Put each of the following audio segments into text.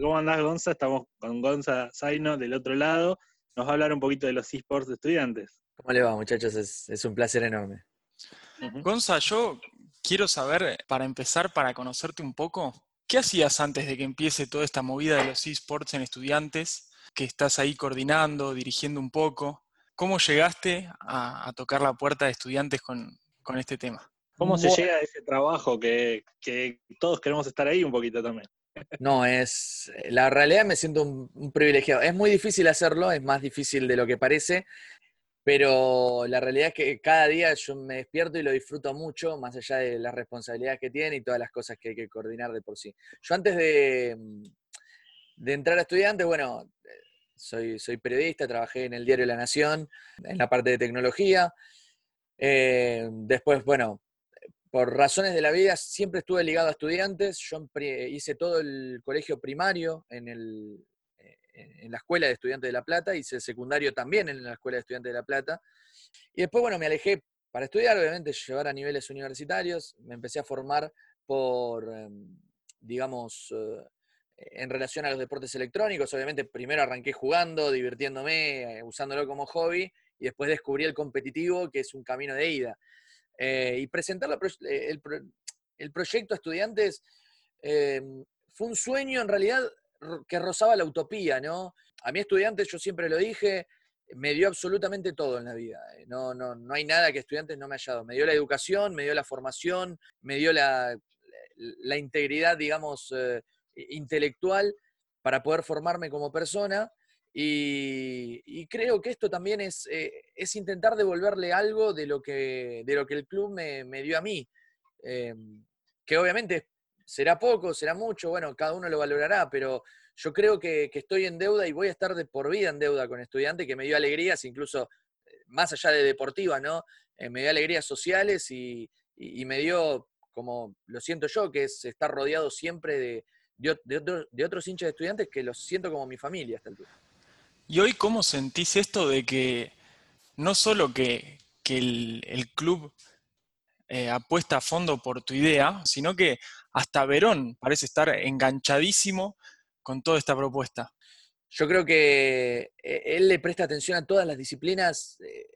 ¿Cómo andás, Gonza? Estamos con Gonza Zaino del otro lado. Nos va a hablar un poquito de los esports de estudiantes. ¿Cómo le va, muchachos? Es, un placer enorme. Gonza, yo quiero saber, para empezar, para conocerte un poco, ¿qué hacías antes de que empiece toda esta movida de los esports en estudiantes? Que estás ahí coordinando, dirigiendo un poco. ¿Cómo llegaste a, tocar la puerta de estudiantes con, este tema? ¿Cómo se llega a ese trabajo que, que todos queremos estar ahí un poquito también? No, es. La realidad me siento un, privilegiado. Es muy difícil hacerlo, es más difícil de lo que parece, pero la realidad es que cada día yo me despierto y lo disfruto mucho, más allá de las responsabilidades que tiene y todas las cosas que hay que coordinar de por sí. Yo antes de, de entrar a estudiantes, bueno, soy, soy periodista, trabajé en el diario La Nación, en la parte de tecnología. Eh, después, bueno, por razones de la vida siempre estuve ligado a estudiantes. Yo hice todo el colegio primario eh, en la Escuela de Estudiantes de La Plata, hice el secundario también en la Escuela de Estudiantes de La Plata. Y después, bueno, me alejé para estudiar, obviamente, llevar a niveles universitarios. Me empecé a formar por, em, digamos, eh, en relación a los deportes electrónicos. Obviamente, primero arranqué jugando, divirtiéndome, eh, usándolo como hobby, y después descubrí el competitivo, que es un camino de ida. Eh, y presentar eh, el, proyecto a estudiantes eh, fue un sueño en realidad que rozaba la utopía, ¿no? A mí estudiantes, yo siempre lo dije, me dio absolutamente todo en la vida. No, no, no hay nada que estudiantes no me haya dado. Me dio la educación, me dio la formación, me dio la, la integridad, digamos, intelectual para poder formarme como persona y, creo que esto también es, es, intentar devolverle algo de lo que, de lo que el club me, dio a mí. Eh, que obviamente será poco, será mucho, bueno, cada uno lo valorará, pero yo creo que, estoy en deuda y voy a estar de por vida en deuda con estudiantes, que me dio alegrías, incluso eh, más allá de deportivas, ¿no? me dio alegrías sociales y, me dio, como lo siento yo, que es estar rodeado siempre de, de, otros hinchas de estudiantes que los siento como mi familia hasta el día. ¿Y hoy cómo sentís esto de que no solo que, el, club eh, apuesta a fondo por tu idea, sino que hasta Verón parece estar enganchadísimo con toda esta propuesta? Yo creo que eh, él le presta atención a todas las disciplinas, eh,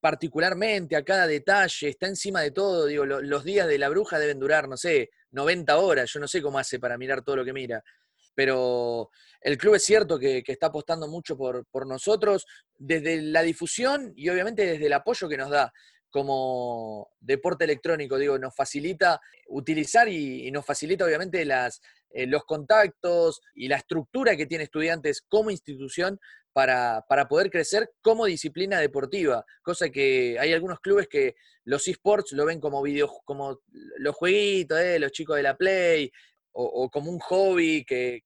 particularmente a cada detalle, está encima de todo. Digo, los días de la bruja deben durar, no sé, 90 horas. Yo no sé cómo hace para mirar todo lo que mira pero el club es cierto que, está apostando mucho por, nosotros desde la difusión y obviamente desde el apoyo que nos da como deporte electrónico, digo, nos facilita utilizar y, nos facilita obviamente las, eh, los contactos y la estructura que tiene estudiantes como institución para, poder crecer como disciplina deportiva, cosa que hay algunos clubes que los esports lo ven como videos, como los jueguitos, eh, los chicos de la Play, o, como un hobby que,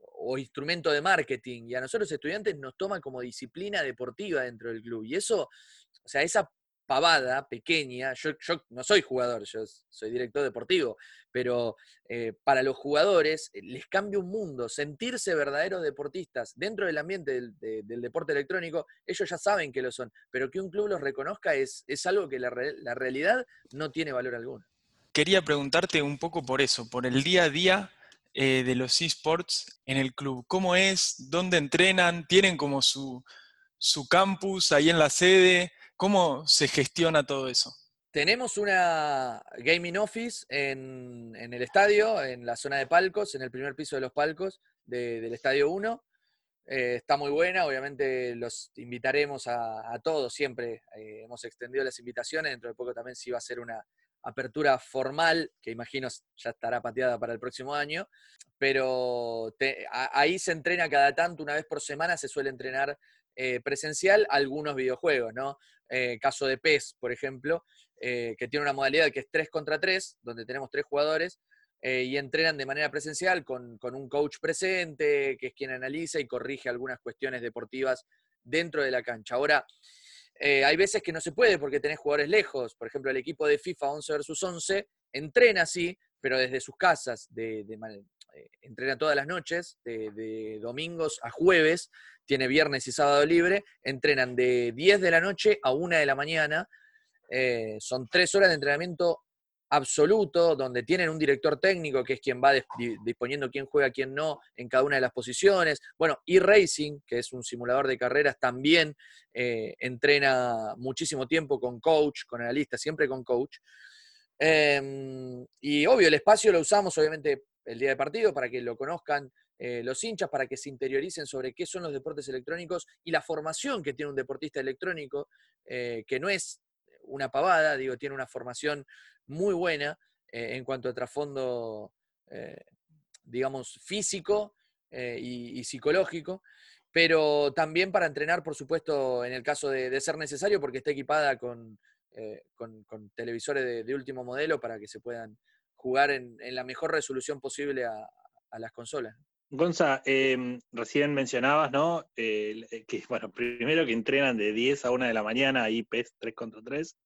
o instrumento de marketing. Y a nosotros estudiantes nos toma como disciplina deportiva dentro del club. Y eso, o sea, esa pavada pequeña, yo, no soy jugador, yo soy director deportivo, pero eh, para los jugadores eh, les cambia un mundo, sentirse verdaderos deportistas dentro del ambiente del, deporte electrónico, ellos ya saben que lo son, pero que un club los reconozca es, es algo que la, la realidad no tiene valor alguno quería preguntarte un poco por eso, por el día a día eh, de los esports en el club. ¿Cómo es? ¿Dónde entrenan? ¿Tienen como su, campus ahí en la sede? ¿Cómo se gestiona todo eso? Tenemos una gaming office en, el estadio, en la zona de palcos, en el primer piso de los palcos del Estadio 1. Eh, está muy buena, obviamente los invitaremos a, todos siempre. Eh, hemos extendido las invitaciones, dentro de poco también sí va a ser una apertura formal, que imagino ya estará pateada para el próximo año, pero ahí se entrena cada tanto, una vez por semana se suele entrenar eh, presencial algunos videojuegos, ¿no? caso de PES, por ejemplo, que tiene una modalidad que es 3 contra 3, donde tenemos tres jugadores, eh, y entrenan de manera presencial con, un coach presente, que es quien analiza y corrige algunas cuestiones deportivas dentro de la cancha. Ahora, eh, hay veces que no se puede porque tenés jugadores lejos. Por ejemplo, el equipo de FIFA 11 versus 11 entrena sí, pero desde sus casas, de, eh, entrena todas las noches, de, domingos a jueves, tiene viernes y sábado libre, entrenan de 10 de la noche a 1 de la mañana. son tres horas de entrenamiento absoluto, donde tienen un director técnico que es quien va disponiendo quién juega, quién no en cada una de las posiciones. Bueno, e-Racing, que es un simulador de carreras, también eh, entrena muchísimo tiempo con coach, con analista, siempre con coach. Em, y obvio, el espacio lo usamos obviamente el día de partido para que lo conozcan eh, los hinchas, para que se interioricen sobre qué son los deportes electrónicos y la formación que tiene un deportista electrónico, eh, que no es una pavada, digo, tiene una formación muy buena eh, en cuanto a trasfondo, eh, digamos, físico eh, y, psicológico, pero también para entrenar, por supuesto, en el caso de, ser necesario, porque está equipada con, con, televisores de, último modelo para que se puedan jugar en, la mejor resolución posible a, las consolas. Gonza, em, recién mencionabas, ¿no? que, bueno, primero que entrenan de 10 a 1 de la mañana, ahí PES 3 contra 3,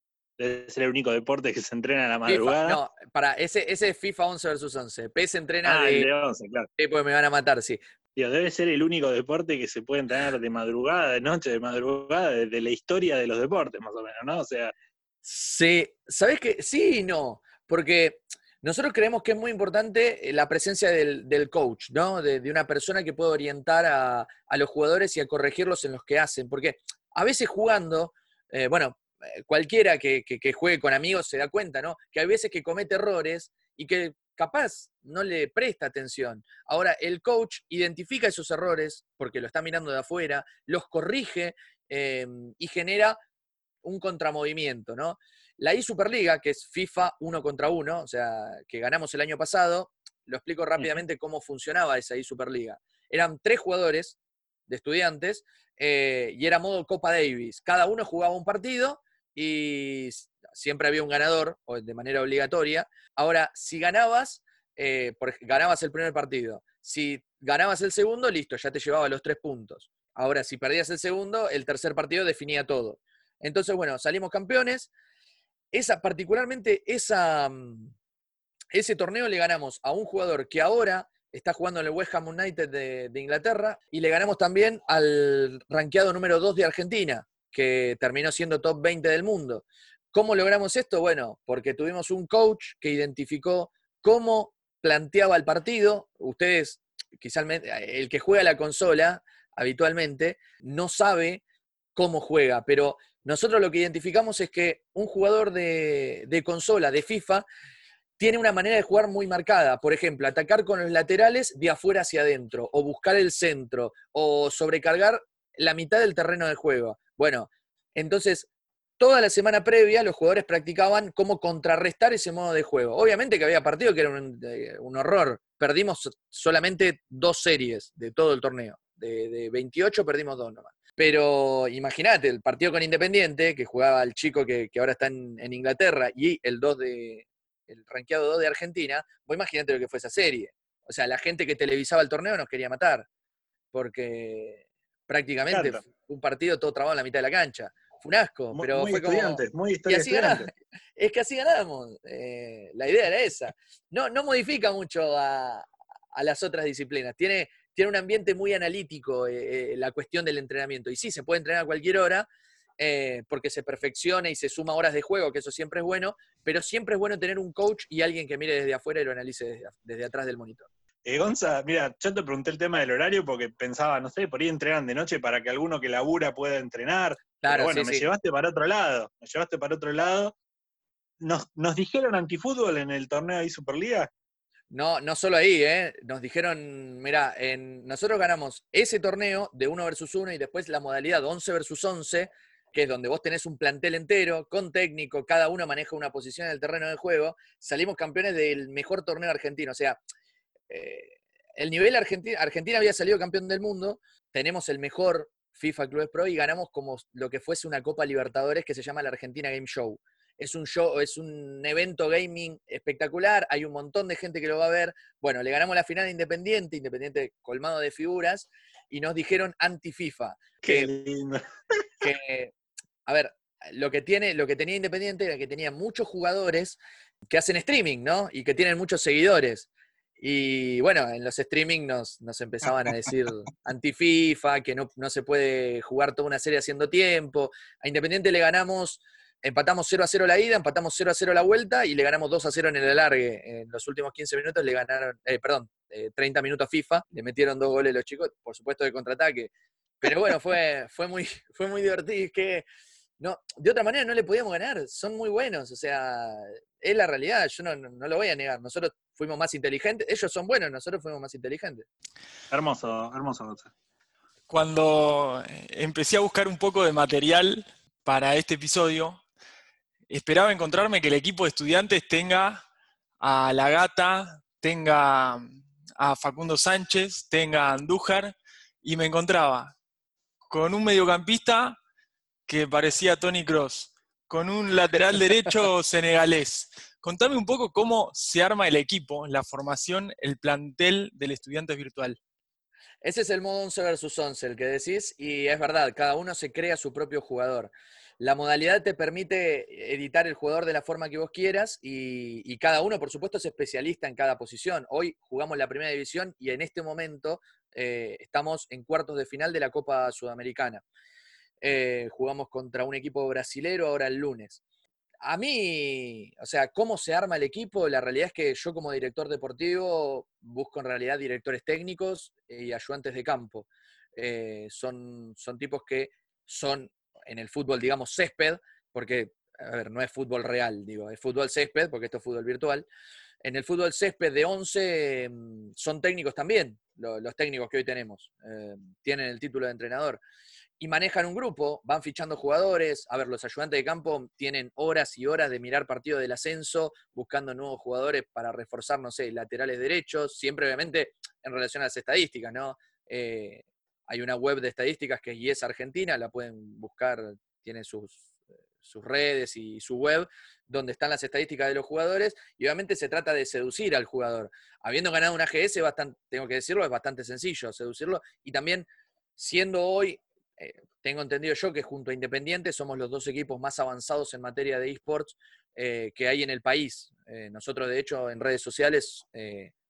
es el único deporte que se entrena a la madrugada. no, para, ese, ese es FIFA 11 versus 11. PES entrena ah, de, 11, claro. Sí, pues me van a matar, sí. debe ser el único deporte que se puede entrenar de madrugada, de noche, de madrugada, de, la historia de los deportes, más o menos, ¿no? O sea. Sí, ¿sabes qué? Sí y no. Porque nosotros creemos que es muy importante eh, la presencia del, coach, ¿no? De, una persona que pueda orientar a, los jugadores y a corregirlos en los que hacen. Porque a veces jugando, eh, bueno, cualquiera que, juegue con amigos se da cuenta, ¿no? Que hay veces que comete errores y que capaz no le presta atención. Ahora, el coach identifica esos errores porque lo está mirando de afuera, los corrige eh, y genera un contramovimiento, ¿no? La I-Superliga, que es FIFA uno contra uno, o sea, que ganamos el año pasado, lo explico rápidamente cómo funcionaba esa I-Superliga. Eran tres jugadores de estudiantes eh, y era modo Copa Davis. Cada uno jugaba un partido y siempre había un ganador de manera obligatoria. Ahora, si ganabas, eh, ganabas el primer partido. Si ganabas el segundo, listo, ya te llevaba los tres puntos. Ahora, si perdías el segundo, el tercer partido definía todo. Entonces, bueno, salimos campeones. Esa, particularmente esa, mm, ese torneo le ganamos a un jugador que ahora está jugando en el West Ham United de, de Inglaterra y le ganamos también al ranqueado número 2 de Argentina, que terminó siendo top 20 del mundo. ¿Cómo logramos esto? Bueno, porque tuvimos un coach que identificó cómo planteaba el partido. Ustedes, quizás el que juega la consola habitualmente, no sabe cómo juega, pero nosotros lo que identificamos es que un jugador de, consola, de FIFA, tiene una manera de jugar muy marcada. Por ejemplo, atacar con los laterales de afuera hacia adentro, o buscar el centro, o sobrecargar la mitad del terreno de juego. Bueno, entonces, toda la semana previa los jugadores practicaban cómo contrarrestar ese modo de juego. Obviamente que había partidos que era un, horror. Perdimos solamente dos series de todo el torneo. De, 28 perdimos dos nomás. Pero imagínate, el partido con Independiente, que jugaba el chico que, ahora está en, Inglaterra, y el 2 de, el rankeado 2 de Argentina, vos imagínate lo que fue esa serie. O sea, la gente que televisaba el torneo nos quería matar. Porque prácticamente un partido todo trabado en la mitad de la cancha. Fue un asco, pero muy fue estudiantes, muy y así Es que así ganamos. Eh, la idea era esa. No, no modifica mucho a, las otras disciplinas. Tiene, tiene un ambiente muy analítico eh, eh, la cuestión del entrenamiento. Y sí, se puede entrenar a cualquier hora, porque se perfecciona y se suma horas de juego, que eso siempre es bueno, pero siempre es bueno tener un coach y alguien que mire desde afuera y lo analice desde atrás del monitor. Eh, Gonza, mira, yo te pregunté el tema del horario porque pensaba, no sé, por ahí entrenan de noche para que alguno que labura pueda entrenar. Claro, pero bueno, me llevaste para otro lado, me llevaste para otro lado. nos, nos dijeron antifútbol en el torneo de Superliga. No, no solo ahí, ¿eh? Nos dijeron, mira, en, nosotros ganamos ese torneo de 1 versus 1 y después la modalidad 11 versus 11, que es donde vos tenés un plantel entero, con técnico, cada uno maneja una posición en el terreno de juego, salimos campeones del mejor torneo argentino. O sea, eh, el nivel Argentina, Argentina había salido campeón del mundo, tenemos el mejor FIFA Clubes Pro y ganamos como lo que fuese una Copa Libertadores que se llama la Argentina Game Show es un show, es un evento gaming espectacular, hay un montón de gente que lo va a ver. Bueno, le ganamos la final a Independiente, Independiente colmado de figuras, y nos dijeron anti-FIFA. Qué lindo. Que, a ver, lo que, tiene, lo que tenía Independiente era que tenía muchos jugadores que hacen streaming, ¿no? Y que tienen muchos seguidores. Y bueno, en los streaming nos, nos empezaban a decir anti-FIFA, que no, no se puede jugar toda una serie haciendo tiempo. A Independiente le ganamos empatamos 0 a 0 la ida, empatamos 0 a 0 la vuelta y le ganamos 2 a 0 en el alargue. En los últimos 15 minutos le ganaron, eh, perdón, 30 eh, minutos a FIFA, le metieron dos goles los chicos, por supuesto de contraataque. Pero bueno, fue, fue, muy, fue muy divertido. Es que no, de otra manera no le podíamos ganar, son muy buenos, o sea, es la realidad, yo no, no, lo voy a negar. Nosotros fuimos más inteligentes, ellos son buenos, nosotros fuimos más inteligentes. Hermoso, hermoso. Cuando eh, empecé a buscar un poco de material para este episodio, esperaba encontrarme que el equipo de estudiantes tenga a La Gata, tenga a Facundo Sánchez, tenga a Andújar, y me encontraba con un mediocampista que parecía Tony Cross, con un lateral derecho senegalés. Contame un poco cómo se arma el equipo, la formación, el plantel del estudiante virtual. Ese es el modo 11 versus 11, el que decís, y es verdad, cada uno se crea su propio jugador. La modalidad te permite editar el jugador de la forma que vos quieras y, cada uno, por supuesto, es especialista en cada posición. Hoy jugamos la primera división y en este momento eh, estamos en cuartos de final de la Copa Sudamericana. Eh, jugamos contra un equipo brasilero ahora el lunes. A mí, o sea, cómo se arma el equipo, la realidad es que yo como director deportivo busco en realidad directores técnicos y ayudantes de campo. Eh, son, son tipos que son en el fútbol, digamos, césped, porque, a ver, no es fútbol real, digo, es fútbol césped, porque esto es fútbol virtual. En el fútbol césped de 11 mm, son técnicos también, los, técnicos que hoy tenemos. Eh, tienen el título de entrenador. Y manejan un grupo, van fichando jugadores. A ver, los ayudantes de campo tienen horas y horas de mirar partido del ascenso, buscando nuevos jugadores para reforzar, no sé, laterales derechos, siempre obviamente en relación a las estadísticas, ¿no? Eh, hay una web de estadísticas que es YES Argentina, la pueden buscar, tiene sus, sus redes y su web, donde están las estadísticas de los jugadores, y obviamente se trata de seducir al jugador. Habiendo ganado una GS, bastante, tengo que decirlo, es bastante sencillo seducirlo, y también siendo hoy, eh, tengo entendido yo que junto a Independiente somos los dos equipos más avanzados en materia de esports eh, que hay en el país. Eh, nosotros, de hecho, en redes sociales,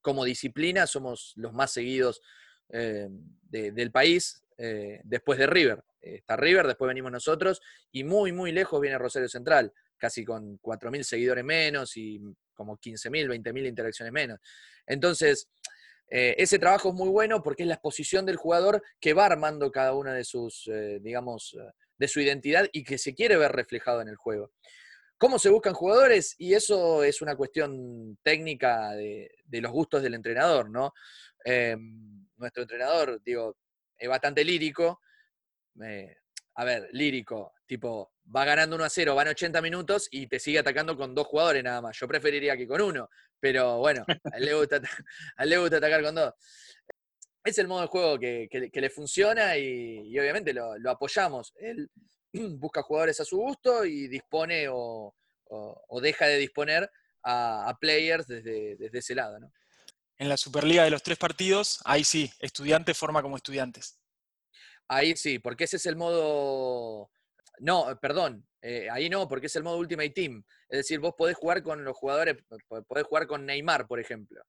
como disciplina, somos los más seguidos del país eh, después de River. está River, después venimos nosotros y muy, muy lejos viene Rosario Central, casi con 4.000 seguidores menos y como 15.000, 20.000 interacciones menos. Entonces, eh, ese trabajo es muy bueno porque es la exposición del jugador que va armando cada una de sus, digamos, de su identidad y que se quiere ver reflejado en el juego. ¿Cómo se buscan jugadores? Y eso es una cuestión técnica de, de los gustos del entrenador, ¿no? Em, nuestro entrenador, digo, es bastante lírico. a ver, lírico, tipo, va ganando 1 a 0, van 80 minutos y te sigue atacando con dos jugadores nada más. Yo preferiría que con uno, pero bueno, a él le gusta, atacar con dos. Es el modo de juego que, le funciona y, obviamente lo, apoyamos. Él busca jugadores a su gusto y dispone o, deja de disponer a, players desde, desde ese lado. ¿no? En la Superliga de los tres partidos, ahí sí, estudiantes forma como estudiantes. Ahí sí, porque ese es el modo. No, perdón, eh, ahí no, porque es el modo Ultimate Team. Es decir, vos podés jugar con los jugadores, podés jugar con Neymar, por ejemplo.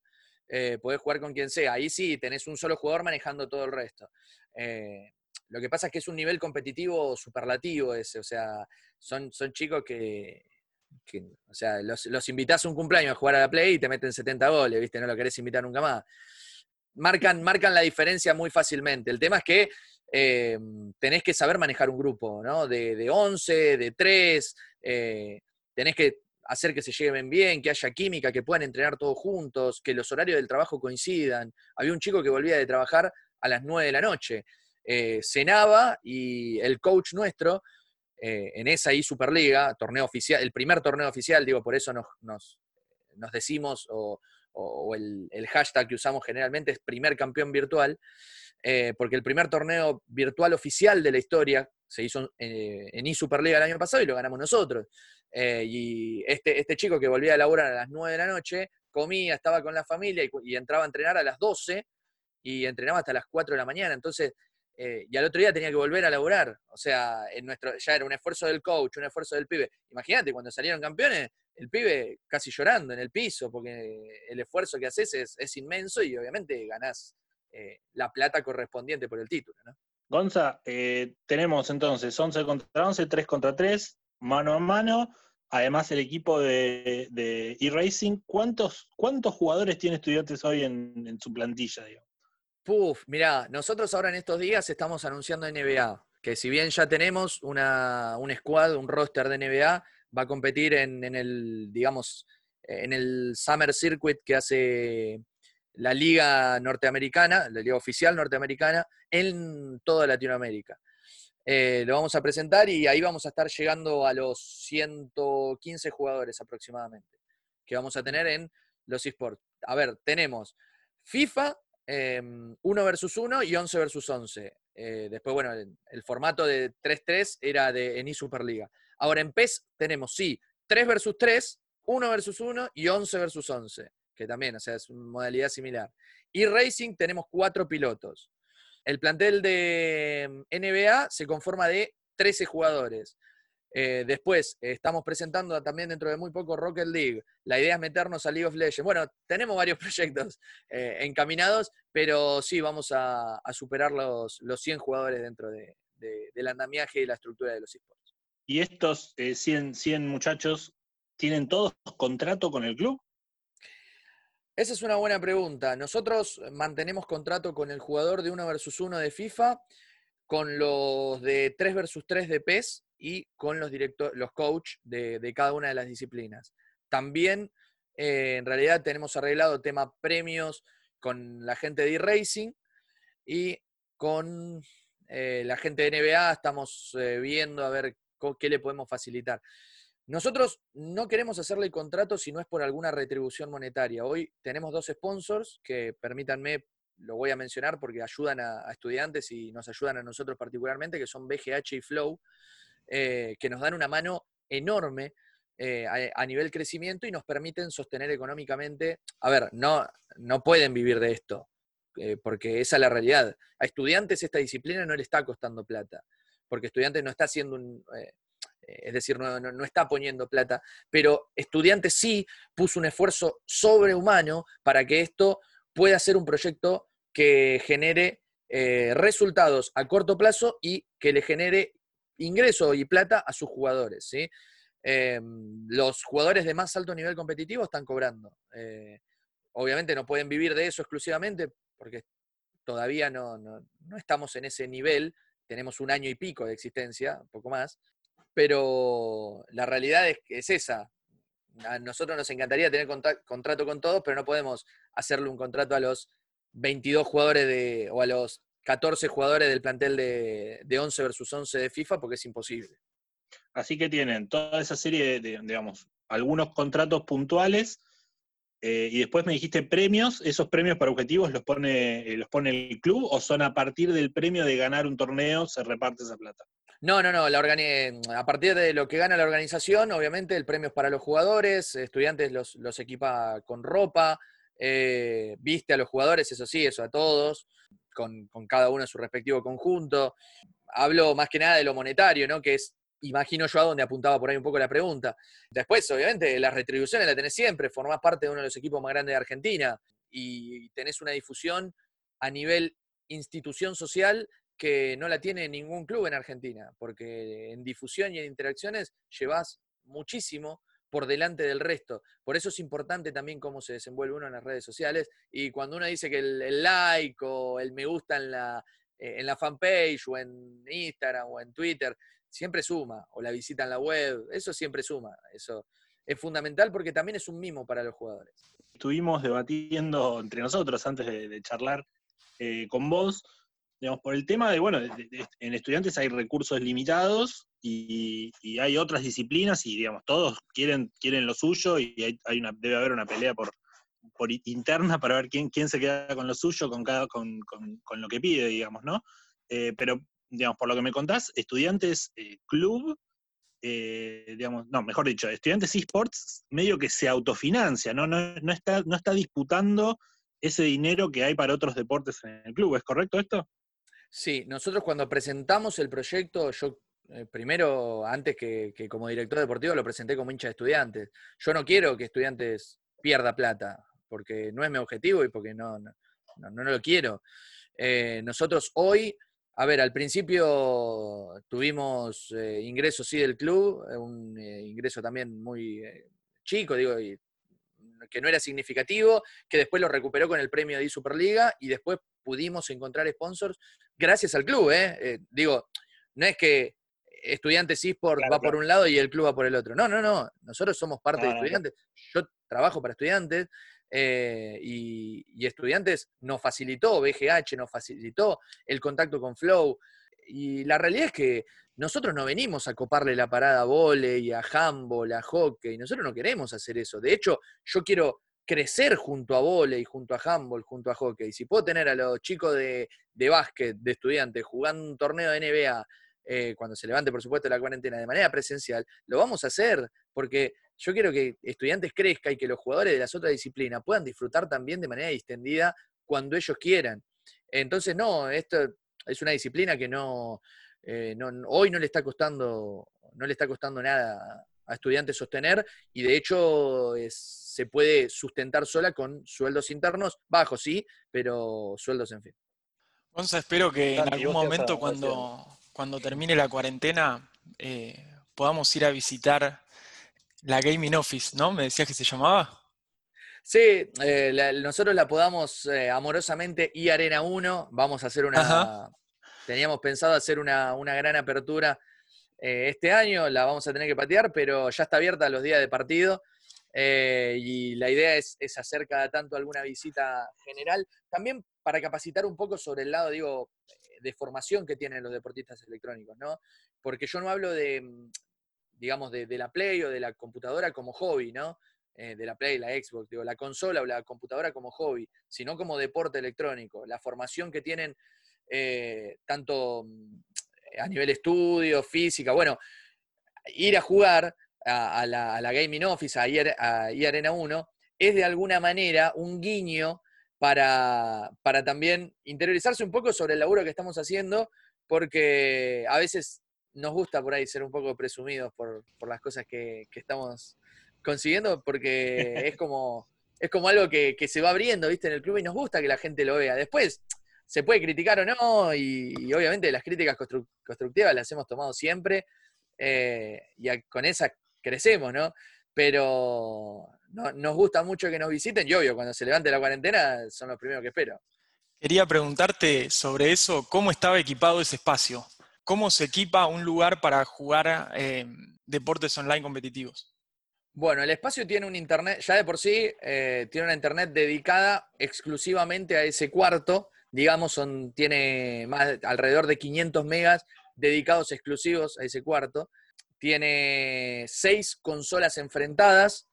Eh, podés jugar con quien sea. Ahí sí, tenés un solo jugador manejando todo el resto. Eh, lo que pasa es que es un nivel competitivo superlativo ese. O sea, son, son chicos que, o sea, los, los, invitás a un cumpleaños a jugar a la Play y te meten 70 goles, ¿viste? No lo querés invitar nunca más. Marcan, marcan la diferencia muy fácilmente. El tema es que eh, tenés que saber manejar un grupo, ¿no? De, de 11, de 3, eh, tenés que, hacer que se lleven bien, que haya química, que puedan entrenar todos juntos, que los horarios del trabajo coincidan. Había un chico que volvía de trabajar a las 9 de la noche. Eh, cenaba y el coach nuestro, eh, en esa I Superliga, torneo oficial, el primer torneo oficial, digo, por eso nos, nos, decimos, o, el, hashtag que usamos generalmente es primer campeón virtual, eh, porque el primer torneo virtual oficial de la historia se hizo en I Superliga el año pasado y lo ganamos nosotros. y este, este chico que volvía a laburar a las 9 de la noche, comía, estaba con la familia y, y entraba a entrenar a las 12 y entrenaba hasta las 4 de la mañana. Entonces, eh, y al otro día tenía que volver a laburar. O sea, en nuestro, ya era un esfuerzo del coach, un esfuerzo del pibe. Imagínate, cuando salieron campeones, el pibe casi llorando en el piso, porque el esfuerzo que haces es, inmenso y obviamente ganás eh, la plata correspondiente por el título. ¿no? Gonza, eh, tenemos entonces 11 contra 11, 3 contra 3, mano a mano. Además, el equipo de, de e-Racing, ¿cuántos, ¿cuántos jugadores tiene estudiantes hoy en, en su plantilla? Digamos? Puf, mirá, nosotros ahora en estos días estamos anunciando NBA, que si bien ya tenemos una, un squad, un roster de NBA, va a competir en, el, digamos, en el Summer Circuit que hace la liga norteamericana, la liga oficial norteamericana, en toda Latinoamérica. Eh, lo vamos a presentar y ahí vamos a estar llegando a los 115 jugadores aproximadamente que vamos a tener en los esports. A ver, tenemos FIFA, 1 em, versus 1 y 11 versus 11. Eh, después, bueno, el, formato de 3-3 era de, en Superliga. Ahora en PES tenemos, sí, 3 versus 3, 1 versus 1 y 11 versus 11, que también, o sea, es una modalidad similar. Y Racing tenemos 4 pilotos. El plantel de em, NBA se conforma de 13 jugadores. Eh, después, estamos presentando también dentro de muy poco Rocket League. La idea es meternos a League of Legends. Bueno, tenemos varios proyectos eh, encaminados, pero sí, vamos a, superar los, los 100 jugadores dentro de, del andamiaje y la estructura de los esports. ¿Y estos 100, eh, 100 muchachos tienen todos contrato con el club? Esa es una buena pregunta. Nosotros mantenemos contrato con el jugador de 1 versus 1 de FIFA, con los de 3 versus 3 de PES y con los, los coach de, cada una de las disciplinas. También, eh, en realidad, tenemos arreglado tema premios con la gente de e-racing y con eh, la gente de NBA estamos eh, viendo a ver qué le podemos facilitar. Nosotros no queremos hacerle el contrato si no es por alguna retribución monetaria. Hoy tenemos dos sponsors que, permítanme, lo voy a mencionar porque ayudan a, estudiantes y nos ayudan a nosotros particularmente, que son BGH y Flow. Eh, que nos dan una mano enorme eh, a, nivel crecimiento y nos permiten sostener económicamente. A ver, no, no pueden vivir de esto, eh, porque esa es la realidad. A estudiantes esta disciplina no le está costando plata, porque estudiantes no está haciendo un... es decir, no, no, está poniendo plata, pero estudiantes sí puso un esfuerzo sobrehumano para que esto pueda ser un proyecto que genere resultados a corto plazo y que le genere ingreso y plata a sus jugadores. ¿sí? Em, los jugadores de más alto nivel competitivo están cobrando. Eh, obviamente no pueden vivir de eso exclusivamente porque todavía no, estamos en ese nivel, tenemos un año y pico de existencia, un poco más, pero la realidad es que es esa. A nosotros nos encantaría tener contrato con todos, pero no podemos hacerle un contrato a los 22 jugadores de, o a los 14 jugadores del plantel de, de 11 versus 11 de FIFA porque es imposible. Así que tienen toda esa serie de, digamos, algunos contratos puntuales eh, y después me dijiste premios, ¿esos premios para objetivos los pone, eh, los pone el club o son a partir del premio de ganar un torneo se reparte esa plata? No, no, no, la a partir de lo que gana la organización, obviamente el premio es para los jugadores, estudiantes los, los equipa con ropa, eh, viste a los jugadores, eso sí, eso a todos con, cada uno en su respectivo conjunto. Hablo más que nada de lo monetario, ¿no? Que es, imagino yo, a donde apuntaba por ahí un poco la pregunta. Después, obviamente, las retribuciones las tenés siempre, formás parte de uno de los equipos más grandes de Argentina y tenés una difusión a nivel institución social que no la tiene ningún club en Argentina, porque en difusión y en interacciones llevas muchísimo por delante del resto. Por eso es importante también cómo se desenvuelve uno en las redes sociales. Y cuando uno dice que el, like o el me gusta en la, eh, en la fanpage o en Instagram o en Twitter, siempre suma. O la visita en la web, eso siempre suma. Eso es fundamental porque también es un mimo para los jugadores. Estuvimos debatiendo entre nosotros antes de, charlar eh, con vos, digamos, por el tema de, bueno, en estudiantes hay recursos limitados y, hay otras disciplinas y, digamos, todos quieren, quieren lo suyo y hay, una, debe haber una pelea por, por interna para ver quién, quién se queda con lo suyo, con, cada, con, con, lo que pide, digamos, ¿no? Eh, pero, digamos, por lo que me contás, estudiantes eh, club eh, digamos, no, mejor dicho, estudiantes esports medio que se autofinancia, ¿no? No, está, no está disputando ese dinero que hay para otros deportes en el club, ¿es correcto esto? Sí, nosotros cuando presentamos el proyecto, yo eh, primero, antes que, como director deportivo, lo presenté como hincha de estudiantes. Yo no quiero que estudiantes pierda plata, porque no es mi objetivo y porque no, no, no, lo quiero. Eh, nosotros hoy a ver, al principio tuvimos eh, ingresos sí del club, un ingreso también muy chico, digo, que no era significativo, que después lo recuperó con el premio de Superliga y después pudimos encontrar sponsors gracias al club, ¿eh? digo, no es que Estudiantes eSport va por un lado y el club va por el otro. No, no, no. Nosotros somos parte de estudiantes. Yo trabajo para estudiantes. Eh, y, Estudiantes nos facilitó, BGH nos facilitó el contacto con Flow. Y la realidad es que nosotros no venimos a coparle la parada a volei, a handball, a hockey. Nosotros no queremos hacer eso. De hecho, yo quiero crecer junto a volei, junto a handball, junto a hockey. Si puedo tener a los chicos de, de básquet, de estudiantes, jugando un torneo de NBA, eh, cuando se levante, por supuesto, la cuarentena de manera presencial, lo vamos a hacer, porque yo quiero que estudiantes crezca y que los jugadores de las otras disciplinas puedan disfrutar también de manera distendida cuando ellos quieran. Entonces, no, esto es una disciplina que no, eh, hoy no le está costando, no le está costando nada a estudiantes sostener y de hecho se puede sustentar sola con sueldos internos, bajos sí, pero sueldos en fin. Gonza, espero que en algún momento cuando, cuando termine la cuarentena eh, podamos ir a visitar la Gaming Office, ¿no? ¿Me decías que se llamaba? Sí, eh, nosotros la podamos eh, amorosamente y Arena 1. Vamos a hacer una. Teníamos pensado hacer una, gran apertura eh, este año, la vamos a tener que patear, pero ya está abierta los días de partido. Y la idea es, hacer cada tanto alguna visita general, también para capacitar un poco sobre el lado, digo, de formación que tienen los deportistas electrónicos, ¿no? Porque yo no hablo de, digamos, de, la Play o de la computadora como hobby, ¿no? Eh, de la Play, la Xbox, digo, la consola o la computadora como hobby, sino como deporte electrónico. La formación que tienen eh, tanto mm, a nivel estudio, física, bueno, ir a jugar a, la, Gaming Office, a, a Arena 1, es de alguna manera un guiño para, para, también interiorizarse un poco sobre el laburo que estamos haciendo, porque a veces nos gusta por ahí ser un poco presumidos por, las cosas que, estamos consiguiendo, porque es como, es como algo que, se va abriendo, ¿viste? En el club y nos gusta que la gente lo vea. Después, se puede criticar o no, y, obviamente las críticas constructivas las hemos tomado siempre, eh, y con esas crecemos, ¿no? Pero nos gusta mucho que nos visiten, y obvio, cuando se levante la cuarentena son los primeros que espero. Quería preguntarte sobre eso, ¿cómo estaba equipado ese espacio? ¿Cómo se equipa un lugar para jugar eh, deportes online competitivos? Bueno, el espacio tiene un internet, ya de por sí, eh, tiene una internet dedicada exclusivamente a ese cuarto. Digamos, son, tiene más, alrededor de 500 megas dedicados exclusivos a ese cuarto. Tiene seis consolas enfrentadas,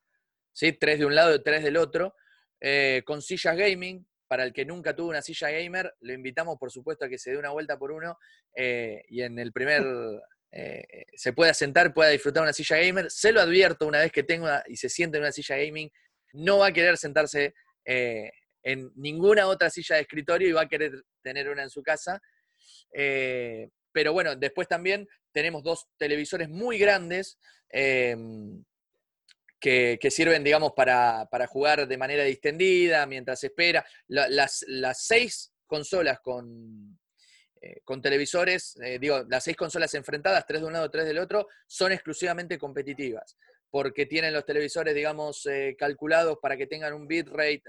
¿sí? tres de un lado y tres del otro, eh, con sillas gaming, para el que nunca tuvo una silla gamer, lo invitamos por supuesto a que se dé una vuelta por uno eh, y en el primer eh, se pueda sentar, pueda disfrutar una silla gamer. Se lo advierto una vez que tenga y se siente en una silla gaming, no va a querer sentarse en ninguna otra silla de escritorio y va a querer tener una en su casa. pero bueno, después también tenemos dos televisores muy grandes que, sirven, digamos, para, jugar de manera distendida, mientras espera. las, seis consolas con, eh, con televisores, eh, digo, las seis consolas enfrentadas, tres de un lado, tres del otro, son exclusivamente competitivas, porque tienen los televisores, digamos, eh, calculados para que tengan un bitrate,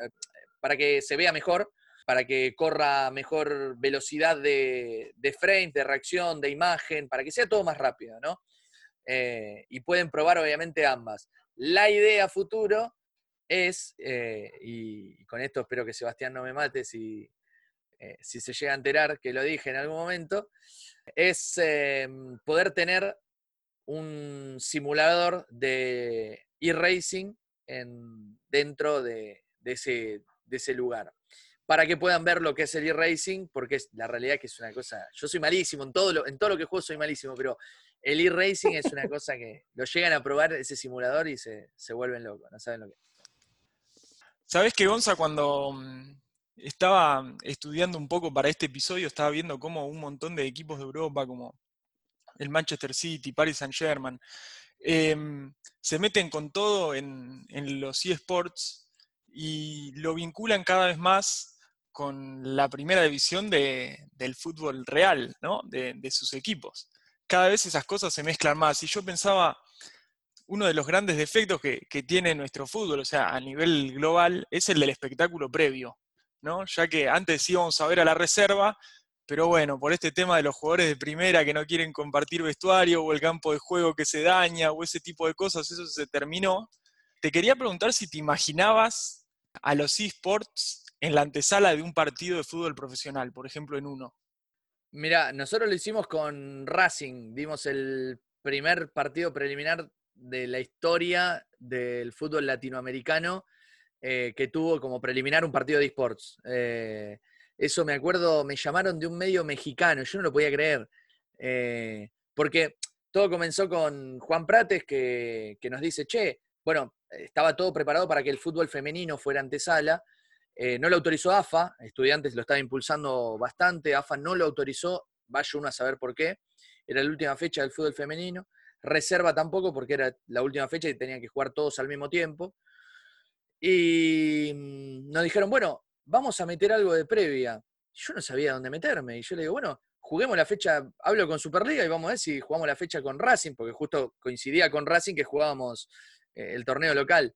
para que se vea mejor, para que corra mejor velocidad de, de frames, de reacción, de imagen, para que sea todo más rápido, ¿no? y pueden probar obviamente ambas. la idea futuro es, eh, y con esto espero que Sebastián no me mate si, eh, si se llega a enterar que lo dije en algún momento, es poder tener un simulador de e-racing dentro de, ese, de ese lugar para que puedan ver lo que es el e-racing, porque es, la realidad es que es una cosa, yo soy malísimo, en todo, lo, en todo lo que juego soy malísimo, pero el e-racing es una cosa que lo llegan a probar ese simulador y se, vuelven locos, no saben lo que es. ¿Sabes que Gonza cuando mm, estaba estudiando un poco para este episodio, estaba viendo cómo un montón de equipos de Europa, como el Manchester City, Paris Saint Germain, em, se meten con todo en, los eSports y lo vinculan cada vez más con la primera división del fútbol real, ¿no? de, sus equipos. Cada vez esas cosas se mezclan más. Y yo pensaba, uno de los grandes defectos que, que tiene nuestro fútbol, o sea, a nivel global, es el del espectáculo previo. ¿no? Ya que antes íbamos a ver a la reserva, pero bueno, por este tema de los jugadores de primera que no quieren compartir vestuario o el campo de juego que se daña o ese tipo de cosas, eso se terminó. Te quería preguntar si te imaginabas a los eSports en la antesala de un partido de fútbol profesional, por ejemplo, en uno. Mira, nosotros lo hicimos con Racing, dimos el primer partido preliminar de la historia del fútbol latinoamericano eh, que tuvo como preliminar un partido de esports. Eh, eso me acuerdo, me llamaron de un medio mexicano, yo no lo podía creer, eh, porque todo comenzó con Juan Prates que, nos dice, che, bueno, estaba todo preparado para que el fútbol femenino fuera antesala, no lo autorizó AFA, estudiantes lo estaba impulsando bastante, AFA no lo autorizó, vaya uno a saber por qué, era la última fecha del fútbol femenino, reserva tampoco porque era la última fecha y tenían que jugar todos al mismo tiempo. Y mm, nos dijeron, bueno, vamos a meter algo de previa. Yo no sabía dónde meterme. Y yo le digo, bueno, juguemos la fecha, hablo con Superliga y vamos a ver si jugamos la fecha con Racing, porque justo coincidía con Racing que jugábamos eh, el torneo local.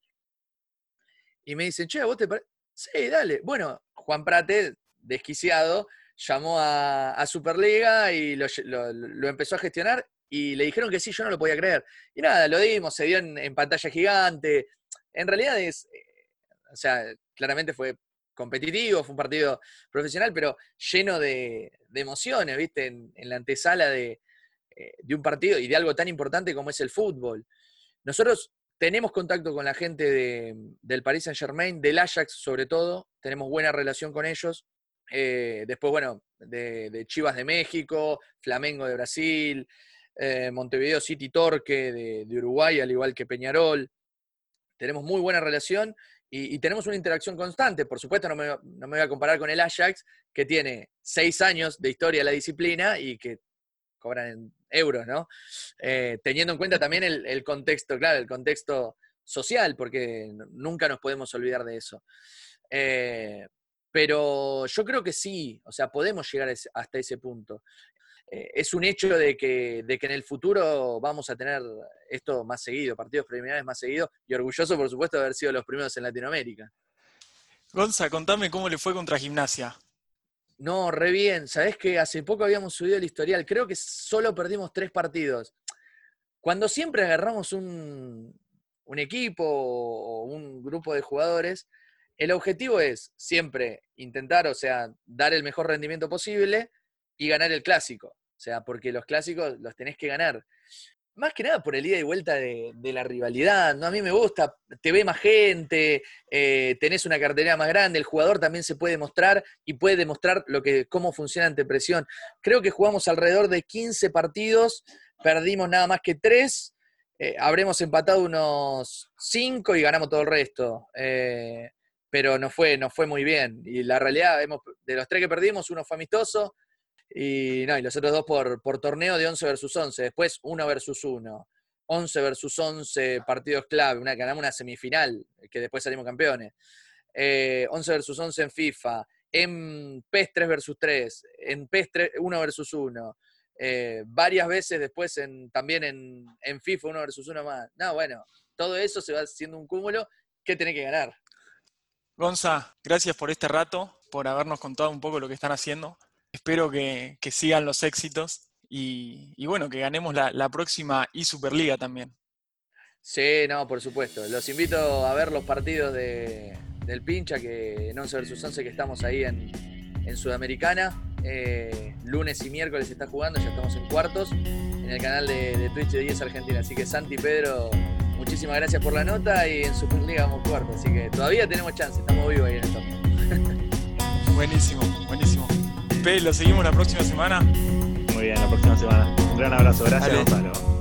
Y me dicen, che, ¿vos te parece? Sí, dale. Bueno, Juan Prate, desquiciado, llamó a, Superliga y lo, empezó a gestionar y le dijeron que sí, yo no lo podía creer. Y nada, lo dimos, se dio en pantalla gigante. En realidad es, o sea, claramente fue competitivo, fue un partido profesional, pero lleno de, emociones, ¿viste? En, la antesala eh, de, un partido y de algo tan importante como es el fútbol. Nosotros tenemos contacto con la gente del Paris Saint Germain, del Ajax sobre todo, tenemos buena relación con ellos. Eh, después, bueno, de, Chivas de México, Flamengo de Brasil, eh, Montevideo City Torque de Uruguay, al igual que Peñarol. Tenemos muy buena relación y, tenemos una interacción constante. Por supuesto, no me, voy a comparar con el Ajax, que tiene seis años de historia de la disciplina y que cobran euros, ¿no? Eh, teniendo en cuenta también el, contexto, claro, el contexto social, porque nunca nos podemos olvidar de eso. Eh, pero yo creo que sí, o sea, podemos llegar hasta ese punto. Eh, es un hecho de que, de que en el futuro vamos a tener esto más seguido, partidos preliminares más seguidos, y orgulloso, por supuesto, de haber sido los primeros en Latinoamérica. Gonza, contame cómo le fue contra Gimnasia. No, re bien. Sabés que hace poco habíamos subido el historial. Creo que solo perdimos tres partidos. Cuando siempre agarramos un, un equipo o un grupo de jugadores, el objetivo es siempre intentar, o sea, dar el mejor rendimiento posible y ganar el clásico. O sea, porque los clásicos los tenés que ganar. Más que nada por el ida y vuelta de, la rivalidad, ¿no? A mí me gusta, te ve más gente, eh, tenés una cartera más grande, el jugador también se puede mostrar y puede demostrar lo que, cómo funciona ante presión. Creo que jugamos alrededor de 15 partidos, perdimos nada más que 3, eh, habremos empatado unos 5 y ganamos todo el resto. Eh, pero no fue, no fue muy bien. Y la realidad, de los tres que perdimos, uno fue amistoso, y, no, y los otros dos por, por torneo de 11 versus 11. Después 1 versus 1. 11 versus 11 partidos clave. Una, ganamos una semifinal, que después salimos campeones. 11 eh, versus 11 en FIFA. En PES 3 versus 3. En PES 1 versus 1. Eh, varias veces después en, también en, en, FIFA 1 versus 1 más. No, bueno, todo eso se va haciendo un cúmulo que tiene que ganar. Gonza, gracias por este rato, por habernos contado un poco lo que están haciendo espero que, sigan los éxitos y, bueno, que ganemos la, próxima y Superliga también. Sí, no, por supuesto. Los invito a ver los partidos de, del pincha, que en 11 vs 11 que estamos ahí en, en Sudamericana. Eh, lunes y miércoles está jugando, ya estamos en cuartos, en el canal de, Twitch de 10 Argentina. Así que Santi Pedro, muchísimas gracias por la nota y en Superliga vamos cuarto. Así que todavía tenemos chance, estamos vivos ahí en el torneo. buenísimo, buenísimo. Lo seguimos la próxima semana. Muy bien, la próxima semana. Un gran abrazo, gracias Gonzalo.